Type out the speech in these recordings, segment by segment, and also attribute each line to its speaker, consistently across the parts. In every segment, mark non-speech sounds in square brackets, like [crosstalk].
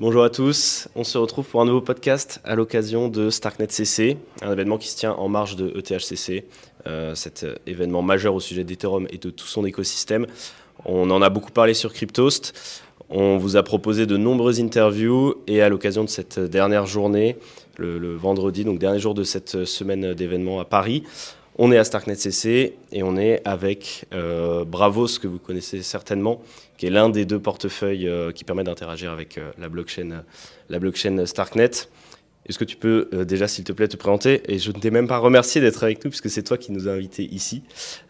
Speaker 1: Bonjour à tous, on se retrouve pour un nouveau podcast à l'occasion de Starknet CC, un événement qui se tient en marge de ETHCC, euh, cet événement majeur au sujet d'Ethereum et de tout son écosystème. On en a beaucoup parlé sur Cryptost, on vous a proposé de nombreuses interviews et à l'occasion de cette dernière journée, le, le vendredi, donc dernier jour de cette semaine d'événements à Paris, on est à Starknet CC et on est avec euh, Bravos, que vous connaissez certainement, qui est l'un des deux portefeuilles euh, qui permet d'interagir avec euh, la, blockchain, la blockchain Starknet. Est-ce que tu peux déjà, s'il te plaît, te présenter? Et je ne t'ai même pas remercié d'être avec nous, puisque c'est toi qui nous as invités ici.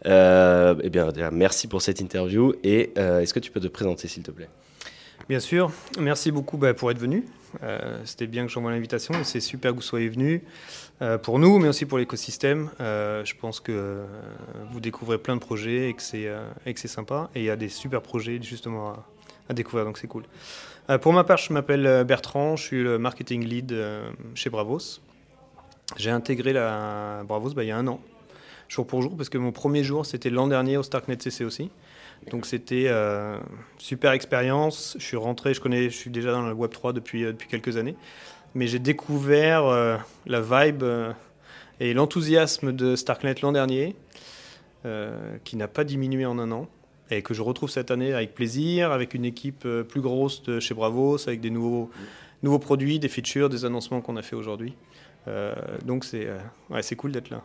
Speaker 1: eh bien, déjà, merci pour cette interview. Et est-ce que tu peux te présenter, s'il te plaît?
Speaker 2: Bien sûr. Merci beaucoup bah, pour être venu. C'était bien que j'envoie l'invitation. C'est super que vous soyez venu. Euh, pour nous, mais aussi pour l'écosystème. Euh, je pense que euh, vous découvrez plein de projets et que c'est sympa. Et il y a des super projets justement à, découvrir, donc c'est cool. pour ma part, je m'appelle Bertrand, je suis le marketing lead chez Bravos. J'ai intégré la Bravos bah, il y a un an, jour pour jour, parce que mon premier jour, c'était l'an dernier au Starknet CC aussi. Donc c'était super expérience. Je suis rentré, je connais, je suis déjà dans le Web 3 depuis, depuis quelques années mais j'ai découvert euh, la vibe euh, et l'enthousiasme de Starknet l'an dernier, euh, qui n'a pas diminué en un an, et que je retrouve cette année avec plaisir, avec une équipe plus grosse de chez Bravos, avec des nouveaux, nouveaux produits, des features, des annoncements qu'on a fait aujourd'hui. donc c'est ouais, cool d'être là.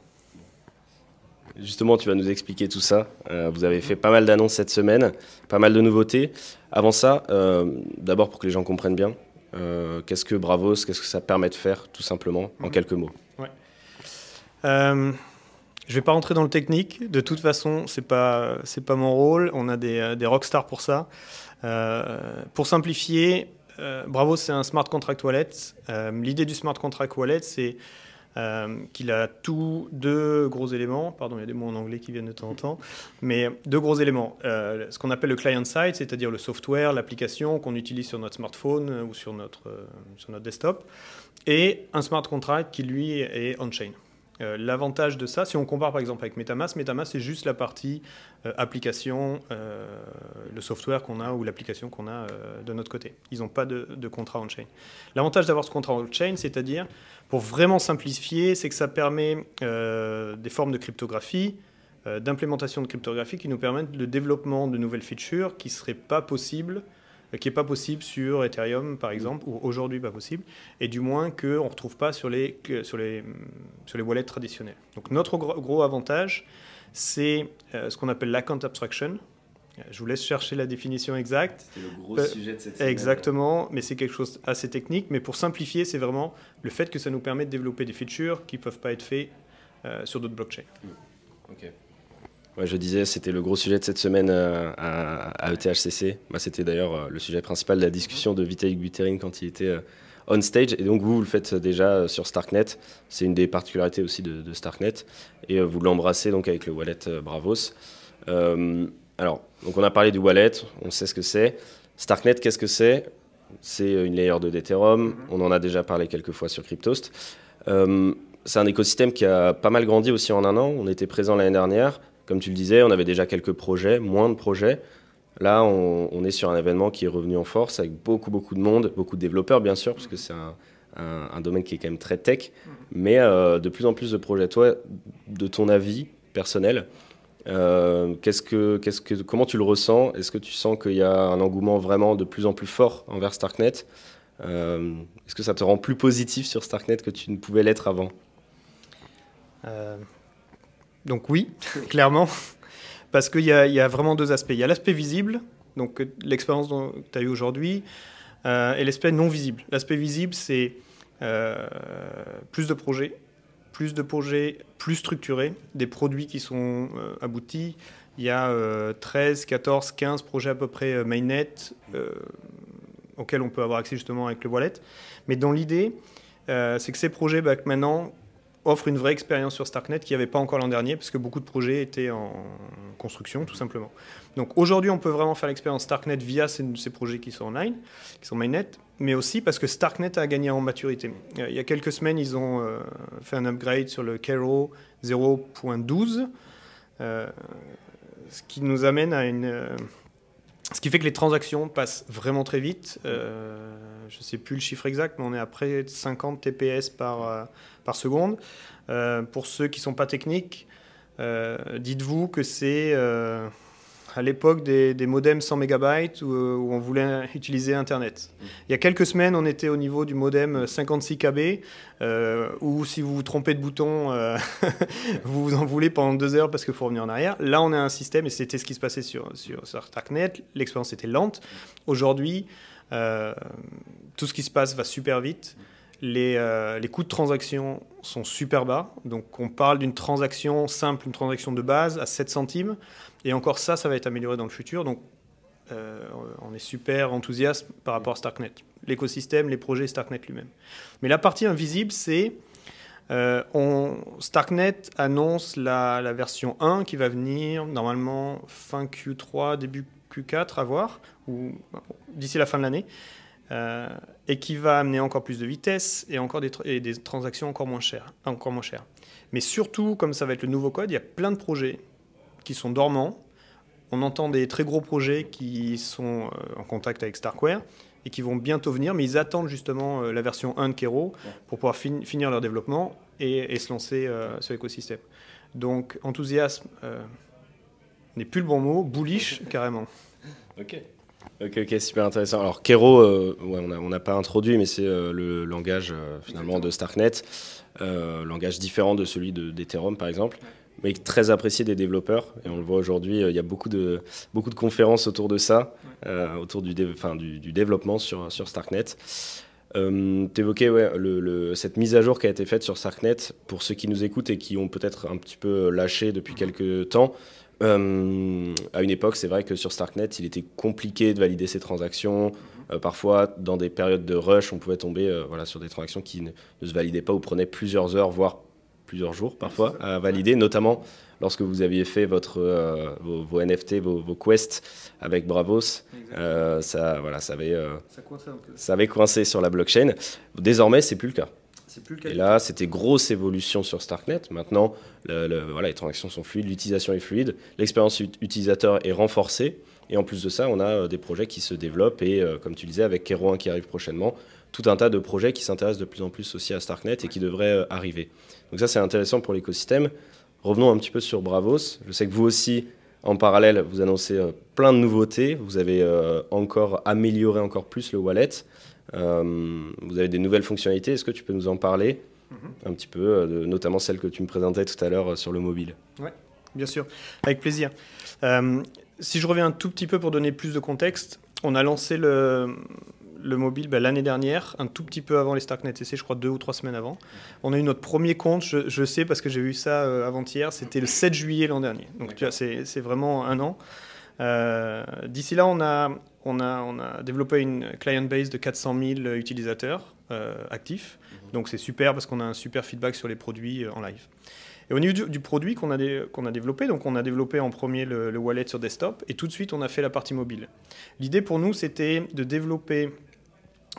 Speaker 1: Justement, tu vas nous expliquer tout ça. vous avez fait pas mal d'annonces cette semaine, pas mal de nouveautés. Avant ça, d'abord pour que les gens comprennent bien, euh, qu'est-ce que Bravos, qu'est-ce que ça permet de faire, tout simplement, en mhm. quelques mots ouais.
Speaker 2: Euh, je ne vais pas rentrer dans le technique. De toute façon, ce n'est pas, pas mon rôle. On a des, euh, des rockstars pour ça. pour simplifier, Bravos, c'est un smart contract wallet. L'idée du smart contract wallet, c'est euh, qu'il a tous deux gros éléments, pardon, il y a des mots en anglais qui viennent de temps en temps, mais deux gros éléments. Euh, ce qu'on appelle le client-side, c'est-à-dire le software, l'application qu'on utilise sur notre smartphone ou sur notre, euh, sur notre desktop, et un smart contract qui, lui, est on-chain. L'avantage de ça, si on compare par exemple avec Metamask, Metamask c'est juste la partie application, le software qu'on a ou l'application qu'on a de notre côté. Ils n'ont pas de, contrat on-chain. L'avantage d'avoir ce contrat on-chain, c'est-à-dire, pour vraiment simplifier, c'est que ça permet des formes de cryptographie, d'implémentation de cryptographie qui nous permettent le développement de nouvelles features qui ne seraient pas possibles qui n'est pas possible sur Ethereum, par exemple, ou aujourd'hui pas possible, et du moins qu'on ne retrouve pas sur les, sur, les, sur les wallets traditionnels. Donc notre gros, avantage, c'est euh, ce qu'on appelle l'account abstraction. Je vous laisse chercher la définition exacte.
Speaker 1: C'était le gros sujet de cette
Speaker 2: semaine. Exactement, mais c'est quelque chose assez technique. Mais pour simplifier, c'est vraiment le fait que ça nous permet de développer des features qui ne peuvent pas être faits euh, sur d'autres blockchains.
Speaker 1: Mmh. Ok je disais, c'était le gros sujet de cette semaine euh, à, ETHCC. Bah, c'était d'ailleurs euh, le sujet principal de la discussion de Vitalik Buterin quand il était euh, on stage. Et donc, vous, vous le faites déjà sur Starknet. C'est une des particularités aussi de, Starknet. Et vous l'embrassez donc avec le wallet Bravos. Alors, donc on a parlé du wallet, on sait ce que c'est. Starknet, qu'est-ce que c'est? C'est une layer de d'Ethereum. On en a déjà parlé quelques fois sur Cryptost. c'est un écosystème qui a pas mal grandi aussi en un an. On était présent l'année dernière. Comme tu le disais, on avait déjà quelques projets, moins de projets. Là, on, est sur un événement qui est revenu en force avec beaucoup, beaucoup de monde, beaucoup de développeurs, bien sûr, parce que c'est un, domaine qui est quand même très tech, mais euh, de plus en plus de projets. Toi, de ton avis personnel, euh, qu'est-ce que, comment tu le ressens? Est-ce que tu sens qu'il y a un engouement vraiment de plus en plus fort envers Starknet? Euh, Est-ce que ça te rend plus positif sur Starknet que tu ne pouvais l'être avant?
Speaker 2: Donc oui, [laughs] clairement, parce qu'il y, a vraiment deux aspects. Il y a l'aspect visible, donc l'expérience que tu as eue aujourd'hui, euh, et l'aspect non visible. L'aspect visible, c'est euh, plus de projets, plus de projets plus structurés, des produits qui sont euh, aboutis. Il y a 13, 14, 15 projets à peu près mainnet auxquels on peut avoir accès justement avec le wallet. Mais dans l'idée, c'est que ces projets, bah, maintenant, offre une vraie expérience sur Starknet qui n'y avait pas encore l'an dernier, parce que beaucoup de projets étaient en construction, tout simplement. Donc aujourd'hui, on peut vraiment faire l'expérience Starknet via ces, projets qui sont online, qui sont mainnet, mais aussi parce que Starknet a gagné en maturité. Il y a quelques semaines, ils ont euh, fait un upgrade sur le Kero 0.12, euh, ce qui nous amène à une... Euh, ce qui fait que les transactions passent vraiment très vite. je ne sais plus le chiffre exact, mais on est à près de 50 TPS par, par seconde. pour ceux qui ne sont pas techniques, dites-vous que c'est à l'époque des, modems 100 MB où, on voulait utiliser Internet. Il y a quelques semaines, on était au niveau du modem 56 KB, euh, où si vous vous trompez de bouton, euh, vous [laughs] vous en voulez pendant deux heures parce qu'il faut revenir en arrière. Là, on a un système, et c'était ce qui se passait sur, sur, sur l'expérience était lente. Aujourd'hui, euh, tout ce qui se passe va super vite. Les, les, coûts de transaction sont super bas. Donc on parle d'une transaction simple, une transaction de base à 7 centimes. Et encore ça, ça va être amélioré dans le futur. Donc, euh, on est super enthousiaste par rapport à Starknet. L'écosystème, les projets Starknet lui-même. Mais la partie invisible, c'est euh, Starknet annonce la, version 1 qui va venir normalement fin Q3, début Q4 à voir, ou d'ici la fin de l'année, euh, et qui va amener encore plus de vitesse et encore des, des transactions encore encore moins chères. Mais surtout, comme ça va être le nouveau code, il y a plein de projets qui sont dormants. On entend des très gros projets qui sont euh, en contact avec Starkware et qui vont bientôt venir, mais ils attendent justement euh, la version 1 de Kero pour pouvoir finir leur développement et, se lancer euh, sur l'écosystème. Donc enthousiasme n'est plus le bon mot, bullish [laughs] carrément.
Speaker 1: Ok. Ok, ok, super intéressant. Alors, Kero, on n'a pas introduit, mais c'est le langage finalement de Starknet, langage différent de celui d'Ethereum par exemple mais très apprécié des développeurs. Et on le voit aujourd'hui, euh, il y a beaucoup de, beaucoup de conférences autour de ça, euh, autour du, du, développement sur, sur Starknet. Euh, tu évoquais ouais, le, cette mise à jour qui a été faite sur Starknet, pour ceux qui nous écoutent et qui ont peut-être un petit peu lâché depuis quelques temps. Euh, à une époque, c'est vrai que sur Starknet, il était compliqué de valider ces transactions. Mhm. parfois, dans des périodes de rush, on pouvait tomber voilà, sur des transactions qui ne, ne, se validaient pas ou prenaient plusieurs heures, voire plusieurs jours parfois à valider, notamment lorsque vous aviez fait votre, euh, vos, NFT, vos, quests avec Bravos. Euh, ça, voilà, ça, avait, euh, ça, avait coincé sur la blockchain. Désormais, c'est plus le cas. Plus le cas Et là, c'était grosse évolution sur Starknet. Maintenant, voilà, les transactions sont fluides, l'utilisation est fluide, l'expérience utilisateur est renforcée. Et en plus de ça, on a des projets qui se développent. Et comme tu disais, avec Kero 1 qui arrive prochainement, tout un tas de projets qui s'intéressent de plus en plus aussi à Starknet et qui devraient arriver. Donc ça, c'est intéressant pour l'écosystème. Revenons un petit peu sur Bravos. Je sais que vous aussi, en parallèle, vous annoncez euh, plein de nouveautés. Vous avez euh, encore amélioré encore plus le wallet. Euh, vous avez des nouvelles fonctionnalités. Est-ce que tu peux nous en parler mm-hmm. un petit peu, notamment celles que tu me présentais tout à l'heure sur le mobile?
Speaker 2: Oui, bien sûr, avec plaisir. si je reviens un tout petit peu pour donner plus de contexte, on a lancé le, le mobile ben, l'année dernière, un tout petit peu avant les Starknet CC, je crois deux ou trois semaines avant. On a eu notre premier compte, je, sais parce que j'ai vu ça euh, avant-hier, c'était le 7 juillet l'an dernier. Donc tu vois, c'est vraiment un an. Euh, d'ici là, on a, on, a, on a développé une client base de 400 000 utilisateurs euh, actifs. Mhm. Donc c'est super parce qu'on a un super feedback sur les produits en live. Et au niveau du, produit qu'on a, développé, donc on a développé en premier le, le, wallet sur desktop et tout de suite on a fait la partie mobile. L'idée pour nous c'était de développer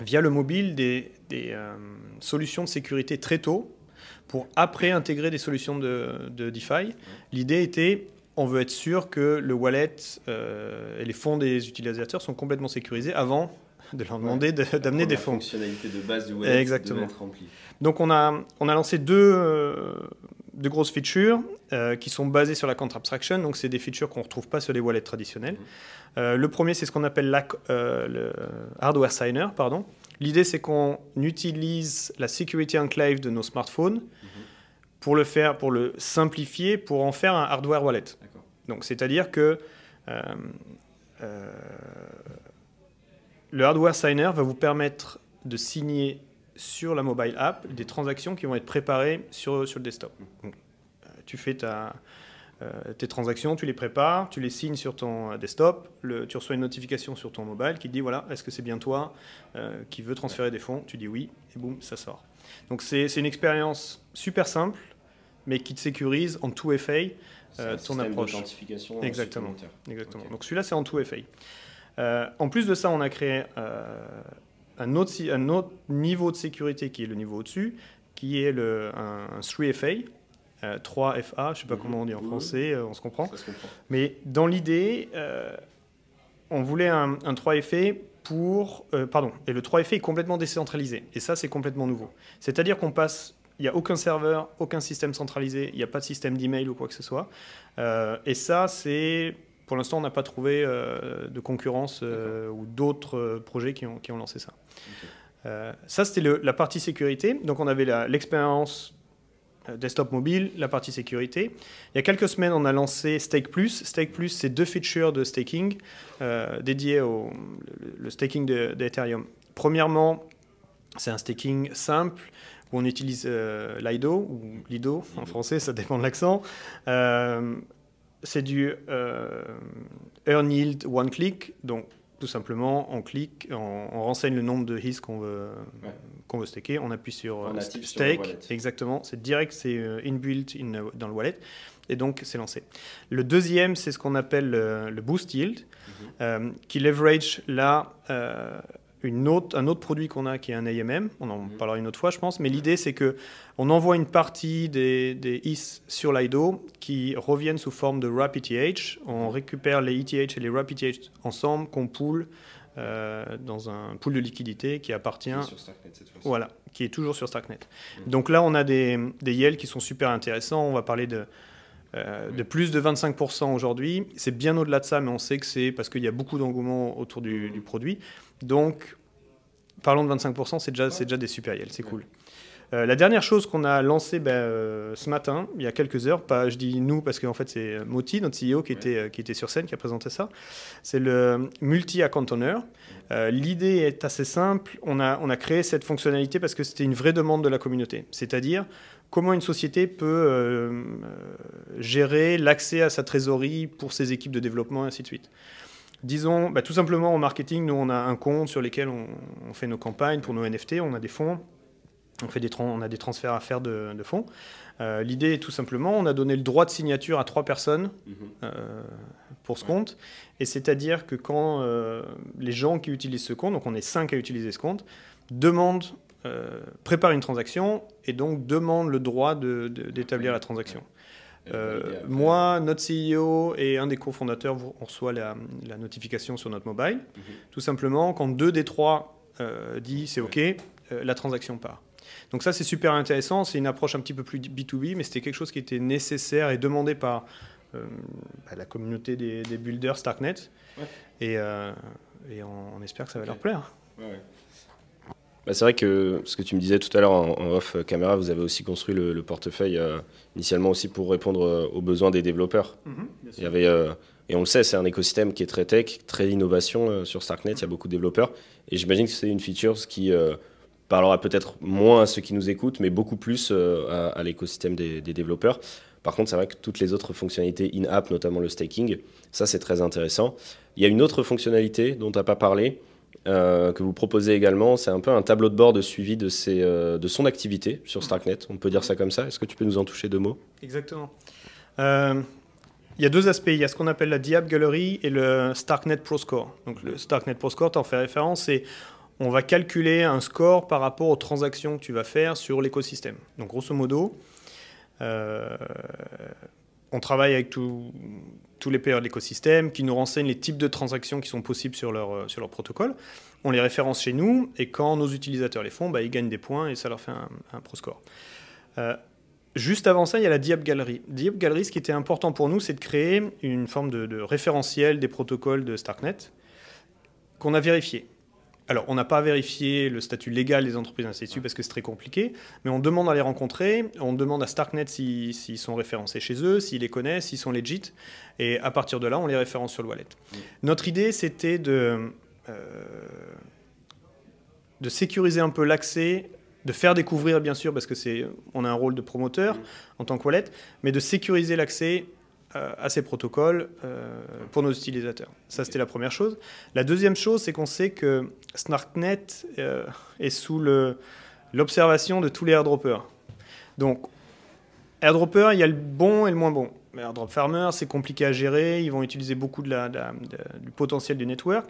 Speaker 2: via le mobile des, euh, solutions de sécurité très tôt pour après intégrer des solutions de, DeFi. L'idée était, on veut être sûr que le wallet euh, et les fonds des utilisateurs sont complètement sécurisés avant de leur demander d'amener des fonds. La
Speaker 1: fonctionnalité de base du wallet
Speaker 2: Exactement. être remplie. Donc on a, on a lancé deux, euh, deux grosses features qui sont basées sur la contre abstraction. Donc c'est des features qu'on ne retrouve pas sur les wallets traditionnels. Mhm. Euh, le premier, c'est ce qu'on appelle euh, le hardware signer. Pardon. L'idée, c'est qu'on utilise la security enclave de nos smartphones mhm. pour le faire, pour le simplifier, pour en faire un hardware wallet. Donc, c'est-à-dire que euh, le hardware signer va vous permettre de signer sur la mobile app des transactions qui vont être préparées sur, sur le desktop. Mhm. tu fais ta, euh, tes transactions, tu les prépares, tu les signes sur ton euh, desktop, tu reçois une notification sur ton mobile qui te dit voilà, est-ce que c'est bien toi euh, qui veux transférer des fonds? Tu dis oui, et boum, ça sort. Donc c'est une expérience super simple, mais qui te sécurise en tout FA ton approche. Exactement. Exactement. Donc celui-là, c'est en tout FA. en plus de ça, on a créé un, autre, un autre niveau de sécurité qui est le niveau au-dessus, qui est le, un, un 3FA, 3FA, euh, je ne sais pas mhm. comment on dit en français, euh, on se comprend. Mais dans l'idée, euh, on voulait un, 3FA pour, pardon, et le 3FA est complètement décentralisé. Et ça, c'est complètement nouveau. C'est-à-dire qu'on passe il n'y a aucun serveur, aucun système centralisé, il n'y a pas de système d'email ou quoi que ce soit. et ça, c'est pour l'instant, on n'a pas trouvé euh, de concurrence euh, ou d'autres euh, projets qui ont, qui ont, lancé ça. ça, c'était la partie sécurité. Donc, on avait l'expérience desktop mobile, la partie sécurité. Il y a quelques semaines, on a lancé Stake Plus. Stake Plus, c'est deux features de staking dédiés au le, staking d'Ethereum. Premièrement, c'est un staking simple où on utilise Lido ou Lido en français, ça dépend de l'accent c'est du euh, earn yield one click, donc tout simplement on clique, on, renseigne le nombre de his qu'on veut, qu'on veut staker, on appuie sur euh, stake, exactement, c'est direct, c'est euh, inbuilt in, dans le wallet, et donc c'est lancé. Le deuxième, c'est ce qu'on appelle le, boost yield, mhm. qui leverage là une autre, un autre produit qu'on a qui est un AMM, on en mhm. parlera une autre fois je pense, mais l'idée c'est que on envoie une partie des, des IS sur l'IDO qui reviennent sous forme de RAP ETH, on récupère les ETH et les RAP ETH ensemble, qu'on pool euh, dans un pool de liquidité qui appartient... Qui sur Starknet cette fois Voilà, qui est toujours sur Starknet. Mhm. Donc là on a des, des yields qui sont super intéressants, on va parler de... Euh, de plus de 25% aujourd'hui. C'est bien au-delà de ça, mais on sait que c'est parce qu'il y a beaucoup d'engouement autour du, du, produit. Donc, parlons de 25%, c'est déjà, déjà des super yields, c'est cool. Euh, la dernière chose qu'on a lancée ben, euh, ce matin, il y a quelques heures, pas, je dis nous parce qu'en fait c'est Moti, notre CEO, qui, était, qui était sur scène, qui a présenté ça, c'est le multi-account owner. L'idée est assez simple, on a, on a créé cette fonctionnalité parce que c'était une vraie demande de la communauté. C'est-à-dire, comment une société peut euh, gérer l'accès à sa trésorerie pour ses équipes de développement, et ainsi de suite. Disons, bah, tout simplement en marketing, nous on a un compte sur lequel on, fait nos campagnes pour nos NFT, on a des fonds, on, fait des on a des transferts à faire de, fonds. Euh, l'idée est tout simplement, on a donné le droit de signature à trois personnes mhm. euh, pour ce compte, et c'est-à-dire que quand les gens qui utilisent ce compte, donc on est cinq à utiliser ce compte, demandent euh, prépare une transaction et donc demande le droit d'établir la transaction. Euh, moi, notre CEO et un des cofondateurs, on reçoit la, notification sur notre mobile. Mhm. Tout simplement, quand deux des trois euh, dit c'est OK, la transaction part. Donc ça, c'est super intéressant. C'est une approche un petit peu plus B2B, mais c'était quelque chose qui était nécessaire et demandé par bah, la communauté des, builders Starknet. Et, on, espère que ça va leur plaire.
Speaker 1: Bah, c'est vrai que ce que tu me disais tout à l'heure en, off caméra, vous avez aussi construit le, portefeuille euh, initialement aussi pour répondre euh, aux besoins des développeurs. Mhm, il y avait, euh, et on le sait, c'est un écosystème qui est très tech, très innovation sur Starknet, il y a beaucoup de développeurs. Et j'imagine que c'est une feature qui parlera peut-être moins à ceux qui nous écoutent, mais beaucoup plus à, l'écosystème des, des, développeurs. Par contre, c'est vrai que toutes les autres fonctionnalités in-app, notamment le staking, ça c'est très intéressant. Il y a une autre fonctionnalité dont tu n'as pas parlé, euh, que vous proposez également. C'est un peu un tableau de bord de suivi euh, de son activité sur Starknet. On peut dire ça comme ça. Est-ce que tu peux nous en toucher deux mots?
Speaker 2: Exactement. Euh, il y a deux aspects. Il y a ce qu'on appelle la Diab Gallery et le Starknet Pro Score. Donc le Starknet Pro Score, tu en fais référence, c'est on va calculer un score par rapport aux transactions que tu vas faire sur l'écosystème. Donc grosso modo, on travaille avec tous les payeurs de l'écosystème qui nous renseignent les types de transactions qui sont possibles sur leur, euh, protocole. On les référence chez nous et quand nos utilisateurs les font, bah, ils gagnent des points et ça leur fait un, un pro score. Euh, juste avant ça, il y a la Diab Gallery. Diab Gallery, ce qui était important pour nous, c'est de créer une forme de référentiel des protocoles de Starknet qu'on a vérifié. Alors, on n'a pas vérifié le statut légal des entreprises ainsi de suite parce que c'est très compliqué, mais on demande à les rencontrer, on demande à Starknet s'ils sont référencés chez eux, s'ils les connaissent, s'ils sont legit, et à partir de là, on les référence sur le wallet. Notre idée, c'était de, euh, de sécuriser un peu l'accès, de faire découvrir, bien sûr, parce que c'est, on a un rôle de promoteur en tant que wallet, mais de sécuriser l'accès à ces protocoles euh, pour nos utilisateurs. Ça, c'était la première chose. La deuxième chose, c'est qu'on sait que Snarknet euh, est sous l'observation de tous les airdroppers. Donc, airdropper, il y a le bon et le moins bon. Airdrop farmer, c'est compliqué à gérer, ils vont utiliser beaucoup du potentiel du network.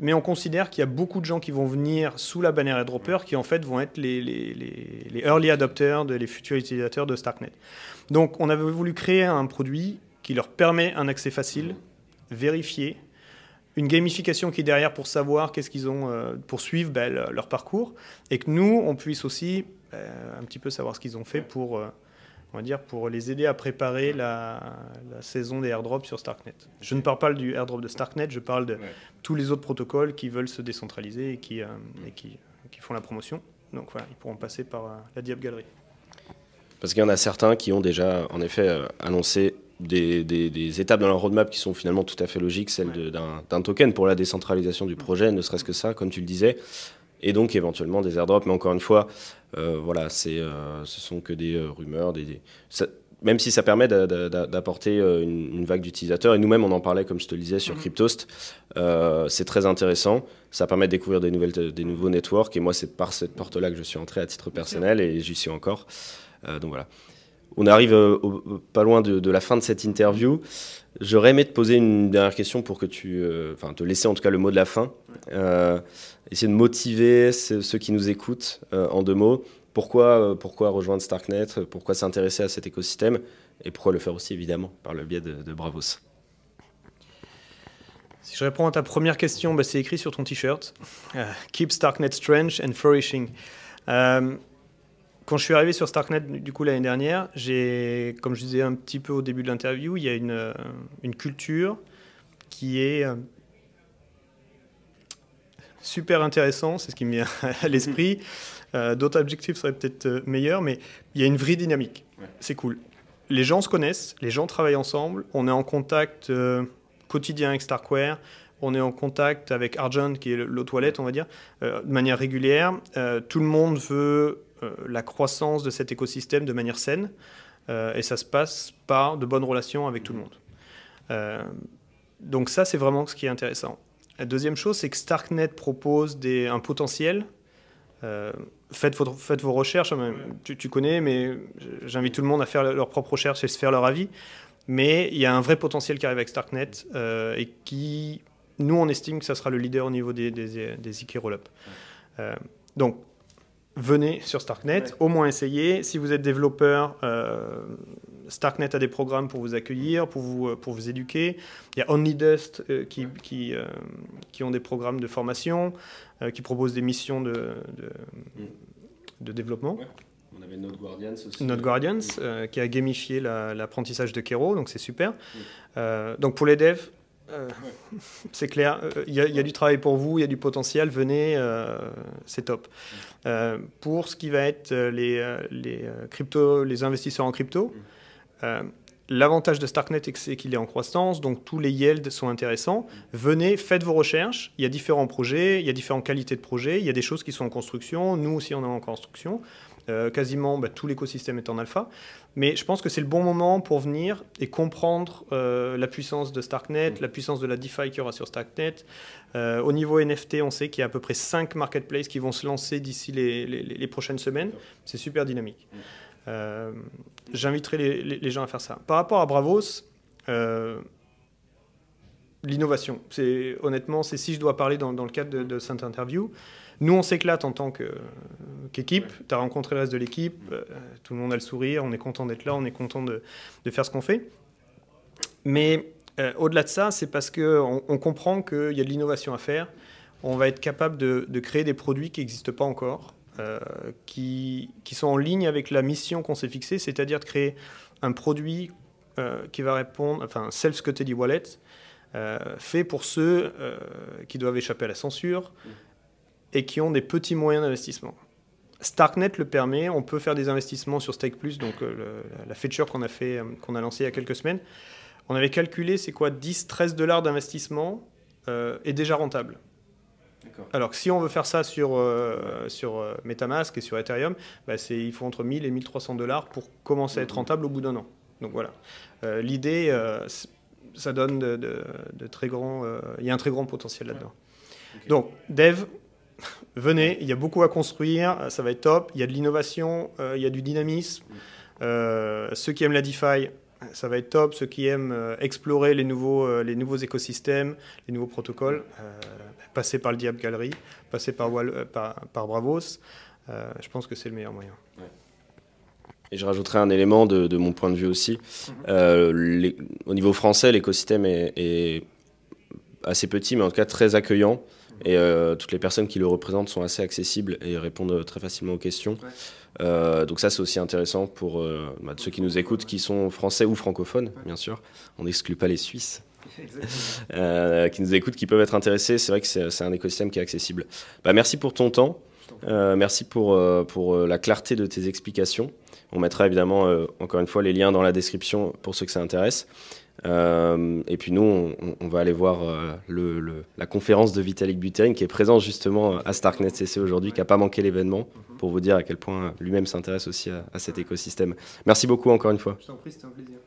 Speaker 2: Mais on considère qu'il y a beaucoup de gens qui vont venir sous la bannière airdropper qui en fait vont être les, early adopters, de, les futurs utilisateurs de Starknet. Donc on avait voulu créer un produit qui leur permet un accès facile, vérifié, une gamification qui est derrière pour savoir qu'est-ce qu'ils ont, pour suivre ben, leur parcours, et que nous, on puisse aussi un petit peu savoir ce qu'ils ont fait pour on va dire, pour les aider à préparer la, saison des airdrops sur Starknet. Je ne parle pas du airdrop de Starknet, je parle de tous les autres protocoles qui veulent se décentraliser et qui, euh, qui, font la promotion. Donc voilà, ils pourront passer par euh, la Diab Gallery.
Speaker 1: Parce qu'il y en a certains qui ont déjà, en effet, euh, annoncé des, étapes dans leur roadmap qui sont finalement tout à fait logiques, celle d'un token pour la décentralisation du projet, ne serait-ce que ça, comme tu le disais et donc éventuellement des airdrops. Mais encore une fois, euh, voilà, c'est, euh, ce sont que des euh, rumeurs, des, même si ça permet d'apporter une, vague d'utilisateurs. Et nous-mêmes, on en parlait, comme je te le disais, sur mhm. Cryptost. c'est très intéressant. Ça permet de découvrir des, nouvelles, des nouveaux networks. Et moi, c'est par cette porte-là que je suis entré à titre personnel et j'y suis encore. donc voilà. On arrive pas loin de, la fin de cette interview. J'aurais aimé te poser une dernière question pour que tu, enfin, te laisser en tout cas le mot de la fin essayer de motiver ceux, qui nous écoutent euh, en deux mots. Pourquoi, euh, pourquoi rejoindre Starknet? Pourquoi s'intéresser à cet écosystème? Et pourquoi le faire aussi, évidemment, par le biais de, Bravos?
Speaker 2: Si je réponds à ta première question, bah, c'est écrit sur ton t-shirt. Euh, Keep Starknet strange and flourishing. Quand je suis arrivé sur Starknet du coup l'année dernière, j'ai, comme je disais un petit peu au début de l'interview, il y a une, une culture qui est super intéressant, c'est ce qui me vient [laughs] à l'esprit. [laughs] Euh, d'autres objectifs seraient peut-être euh, meilleurs, mais il y a une vraie dynamique. C'est cool. Les gens se connaissent, les gens travaillent ensemble, on est en contact euh, quotidien avec Starkware, on est en contact avec Argent, qui est l'eau toilette, on va dire, de manière régulière. tout le monde veut la croissance de cet écosystème de manière saine, et ça se passe par de bonnes relations avec tout le monde. donc ça, c'est vraiment ce qui est intéressant. La deuxième chose, c'est que Starknet propose des, un potentiel. Euh, faites, faites, vos recherches, hein, tu, connais, mais j'invite tout le monde à faire leurs propres recherches et se faire leur avis. Mais il y a un vrai potentiel qui arrive avec Starknet euh, et qui, nous, on estime que ça sera le leader au niveau des, des, des Rollup. Euh, donc, venez sur Starknet, au moins essayez. Si vous êtes développeur, euh, Starknet a des programmes pour vous accueillir, pour vous, euh, pour vous éduquer. Il y a OnlyDust euh, qui, qui, qui, ont des programmes de formation, qui proposent des missions de, de, de développement.
Speaker 1: On avait Node Guardians aussi.
Speaker 2: Node Guardians, qui a gamifié l'apprentissage de Kero, donc c'est super. donc pour les devs, euh, c'est clair, euh, il y, a du travail pour vous, il y a du potentiel, venez, euh, c'est top. pour ce qui va être les, les, crypto, les investisseurs en crypto, l'avantage de Starknet, c'est qu'il est en croissance, donc tous les yields sont intéressants. Venez, faites vos recherches, il y a différents projets, il y a différentes qualités de projets, il y a des choses qui sont en construction, nous aussi on est en construction. Euh, quasiment bah, tout l'écosystème est en alpha. Mais je pense que c'est le bon moment pour venir et comprendre euh, la puissance de Starknet, la puissance de la DeFi qu'il y aura sur Starknet. Euh, au niveau NFT, on sait qu'il y a à peu près 5 marketplaces qui vont se lancer d'ici les, les, prochaines semaines. C'est super dynamique. J'inviterai les, gens à faire ça. Par rapport à Bravos, l'innovation. Honnêtement, c'est si je dois parler dans, le cadre de, de cette interview. Nous, on s'éclate en tant qu'équipe. tu as rencontré le reste de l'équipe. Euh, tout le monde a le sourire. On est content d'être là. On est content de, faire ce qu'on fait. Mais euh, au-delà de ça, c'est parce qu'on on comprend qu'il y a de l'innovation à faire. On va être capable de, créer des produits qui n'existent pas encore, euh, qui, qui, sont en ligne avec la mission qu'on s'est fixée, c'est-à-dire de créer un produit qui va répondre, enfin, self-custody wallet, fait pour ceux qui doivent échapper à la censure, et qui ont des petits moyens d'investissement. Starknet le permet, on peut faire des investissements sur Stake Plus, donc euh, la feature qu'on a, fait, euh, qu'on a lancée il y a quelques semaines. On avait calculé, c'est quoi, 10-13 dollars d'investissement euh, est déjà rentable. Alors que si on veut faire ça sur, sur Metamask et sur Ethereum, bah il faut entre 1000 et 1300 dollars pour commencer à être rentable au bout d'un an. Donc voilà. L'idée, ça donne de, très grands. Il y a un très grand potentiel là-dedans. Donc, Dev, venez, il y a beaucoup à construire, ça va être top, il y a de l'innovation, euh, il y a du dynamisme. Euh, ceux qui aiment la DeFi, ça va être top. Ceux qui aiment euh, explorer les nouveaux, les nouveaux écosystèmes, les nouveaux protocoles, passer par le Diab Gallery, passer par, par, Bravos, je pense que c'est le meilleur moyen.
Speaker 1: Et je rajouterai un élément de, mon point de vue aussi. Mhm. au niveau français, l'écosystème est assez petit, mais en tout cas très accueillant. Et toutes les personnes qui le représentent sont assez accessibles et répondent très facilement aux questions. donc ça, c'est aussi intéressant pour bah, ceux qui nous écoutent, qui sont français ou francophones, bien sûr. On n'exclut pas les Suisses. [laughs] qui nous écoutent, qui peuvent être intéressés. C'est vrai que c'est un écosystème qui est accessible. Bah, merci pour ton temps. merci pour, pour la clarté de tes explications. On mettra évidemment, encore une fois, les liens dans la description pour ceux que ça intéresse. Euh, et puis nous, on, va aller voir euh, la conférence de Vitalik Buterin qui est présent justement à Starknet CC aujourd'hui, qui n'a pas manqué l'événement, pour vous dire à quel point lui-même s'intéresse aussi à, à, cet écosystème. Merci beaucoup encore une fois.
Speaker 2: Je t'en prie, c'était un plaisir.